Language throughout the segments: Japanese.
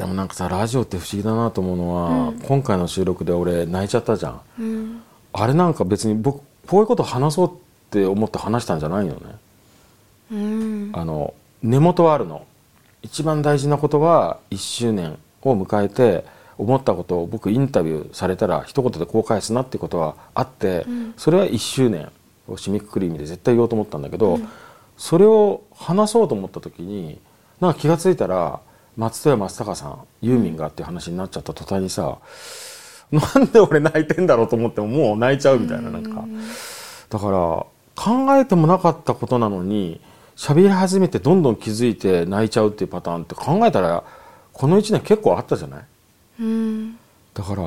でもなんかさラジオって不思議だなと思うのは、うん。今回の収録で俺泣いちゃったじゃん。うん。あれなんか別に僕こういうこと話そうって思って話したんじゃないよね。うん。あの根元はあるの。一番大事なことは1周年を迎えて思ったことを僕インタビューされたら一言でこう返すなってことはあって、うん。それは1周年を締めくくる意味で絶対言おうと思ったんだけど、うん。それを話そうと思った時になんか気が付いたら松任谷正隆さんユーミンがっていう話になっちゃった途端にさ、なんで俺泣いてんだろうと思ってももう泣いちゃうみたいななんか。だから考えてもなかったことなのに喋り始めてどんどん気づいて泣いちゃうっていうパターンって考えたらこの1年結構あったじゃない？うん。だから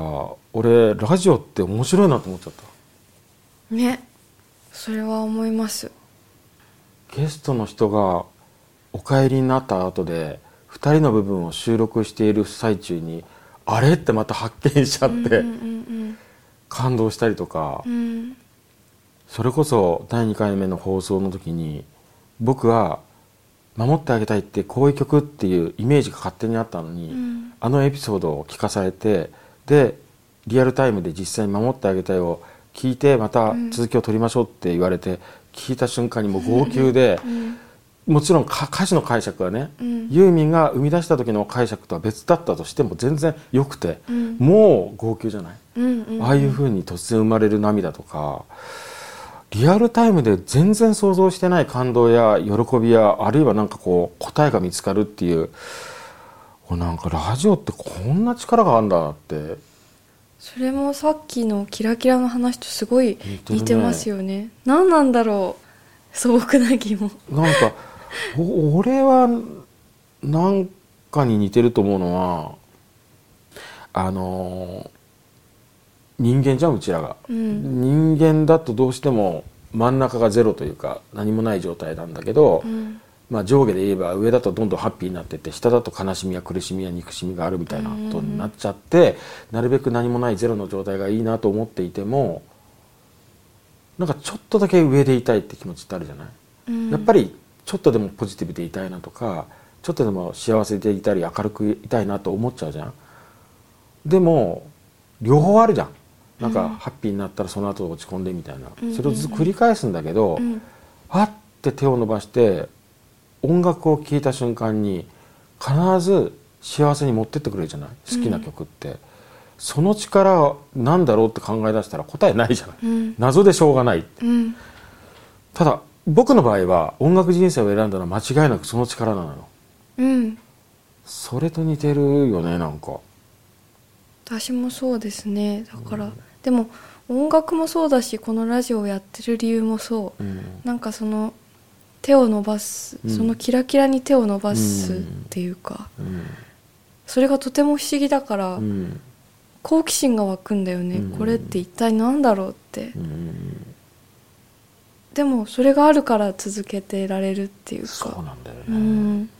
俺ラジオって面白いなと思っちゃった。ね。それは思います。ゲストの人がお帰りになった後で2人の部分を収録している最中にあれ？ってまた発見しちゃって感動したりとかそれこそ第2回目の放送の時に僕は守ってあげたいってこういう曲っていうイメージが勝手にあったのに、うんあのエピソードを聞かされてでリアルタイムで実際に守ってあげたいを聞いてまた続きを取りましょうって言われて、聞いた瞬間にもう号泣で、うんもちろんか歌詞の解釈はね、うん。ユーミンが生み出した時の解釈とは別だったとしても全然良くて、うん。もう号泣じゃない、うんうんああいうふうに突然生まれる涙とかリアルタイムで全然想像してない感動や喜びやあるいはなんかこう答えが見つかるっていうなんかラジオってこんな力があるんだなって。それもさっきのキラキラの話とすごい似てますよね。何なんだろう。素朴な疑問。なんかお俺はなんかに似てると思うのはあの人間じゃんうちらが、うん。人間だとどうしても真ん中がゼロというか何もない状態なんだけど、うん。まあ、上下で言えば上だとどんどんハッピーになってって下だと悲しみや苦しみや憎しみがあるみたいなことになっちゃって、なるべく何もないゼロの状態がいいなと思っていてもなんかちょっとだけ上でいたいって気持ちってあるじゃない、うん。やっぱりちょっとでもポジティブでいたいなとかちょっとでも幸せでいたり明るくいたいなと思っちゃうじゃん。でも両方あるじゃん。なんかハッピーになったらその後落ち込んでみたいな、うんそれをずっと繰り返すんだけど、うん。あって手を伸ばして音楽を聴いた瞬間に必ず幸せに持ってってくれるじゃない？好きな曲って、その力なんだろうって考え出したら答えないじゃない、うん。謎でしょうがないうん。ただ僕の場合は音楽人生を選んだのは間違いなくその力なのよ。うん。それと似てるよねなんか。私もそうですね。だから、でも音楽もそうだしこのラジオをやってる理由もそう、うん。なんかその手を伸ばす、うん。そのキラキラに手を伸ばすっていうか、うん。それがとても不思議だから、うん。好奇心が湧くんだよね、うん。これって一体何だろうって、うんでもそれがあるから続けてられるっていうか。そうなんだよね、うん